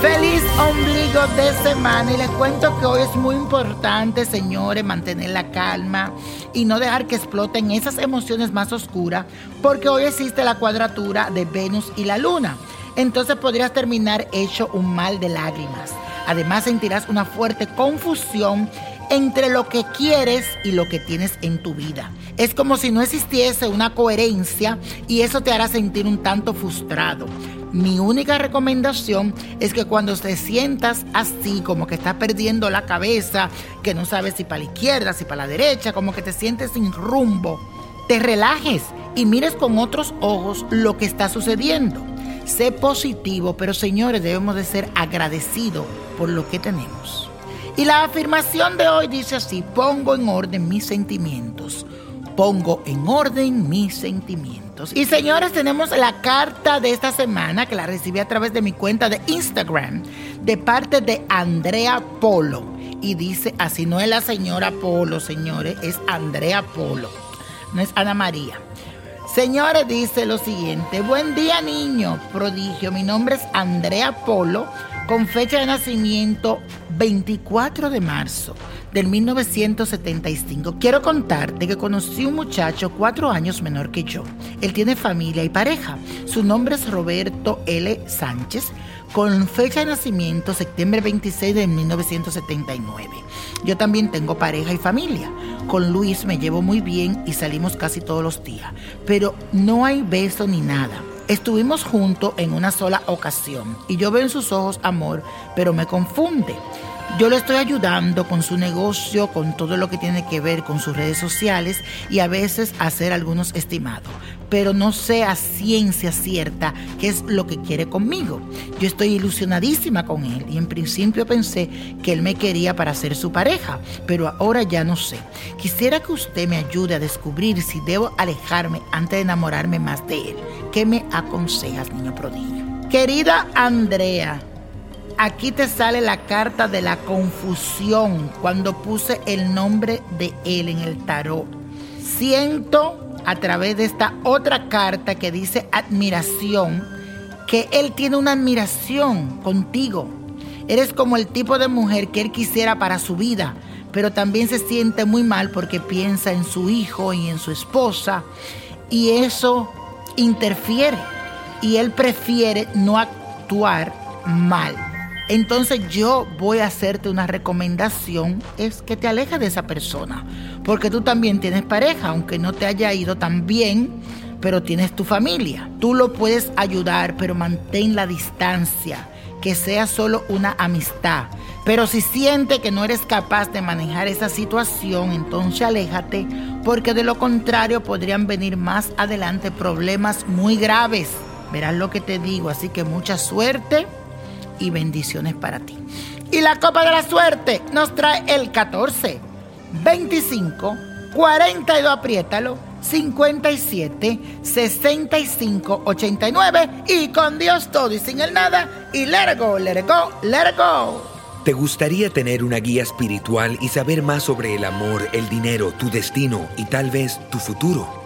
Feliz ombligo de semana y les cuento que hoy es muy importante, señores, mantener la calma y no dejar que exploten esas emociones más oscuras, porque hoy existe la cuadratura de Venus y la Luna. Entonces podrías terminar hecho un mal de lágrimas. Además sentirás una fuerte confusión entre lo que quieres y lo que tienes en tu vida. Es como si no existiese una coherencia y eso te hará sentir un tanto frustrado. Mi única recomendación es que cuando te sientas así, como que estás perdiendo la cabeza, que no sabes si para la izquierda, si para la derecha, como que te sientes sin rumbo, te relajes y mires con otros ojos lo que está sucediendo. Sé positivo, pero señores, debemos de ser agradecidos por lo que tenemos. Y la afirmación de hoy dice así, pongo en orden mis sentimientos. Pongo en orden mis sentimientos. Y señores, tenemos la carta de esta semana que la recibí a través de mi cuenta de Instagram de parte de Andrea Polo. Y dice así, no es la señora Polo, señores, es Andrea Polo. No es Ana María. Señores, dice lo siguiente. Buen día, niño prodigio. Mi nombre es Andrea Polo, con fecha de nacimiento 24 de marzo del 1975. Quiero contarte que conocí un muchacho cuatro años menor que yo. Él tiene familia y pareja. Su nombre es Roberto L. Sánchez, con fecha de nacimiento septiembre 26 de 1979. Yo también tengo pareja y familia. Con Luis me llevo muy bien y salimos casi todos los días, pero no hay beso ni nada. Estuvimos juntos en una sola ocasión y yo veo en sus ojos amor, pero me confunde. Yo le estoy ayudando con su negocio, con todo lo que tiene que ver con sus redes sociales y a veces hacer algunos estimados. Pero no sé a ciencia cierta qué es lo que quiere conmigo. Yo estoy ilusionadísima con él y en principio pensé que él me quería para ser su pareja, pero ahora ya no sé. Quisiera que usted me ayude a descubrir si debo alejarme antes de enamorarme más de él. ¿Qué me aconsejas, niño prodigio? Querida Andrea, Aquí te sale la carta de la confusión cuando puse el nombre de él en el tarot. Siento a través de esta otra carta que dice admiración, que él tiene una admiración contigo. Eres como el tipo de mujer que él quisiera para su vida, pero también se siente muy mal porque piensa en su hijo y en su esposa y eso interfiere y él prefiere no actuar mal. Entonces yo voy a hacerte una recomendación, es que te alejes de esa persona, porque tú también tienes pareja, aunque no te haya ido tan bien, pero tienes tu familia. Tú lo puedes ayudar, pero mantén la distancia, que sea solo una amistad. Pero si siente que no eres capaz de manejar esa situación, entonces aléjate, porque de lo contrario podrían venir más adelante problemas muy graves. Verás lo que te digo, así que mucha suerte y bendiciones para ti. Y la copa de la suerte nos trae el 14, 25, 42, apriétalo, 57, 65, 89 y con Dios todo y sin el nada y let go, let it go, let it go. ¿Te gustaría tener una guía espiritual y saber más sobre el amor, el dinero, tu destino y tal vez tu futuro?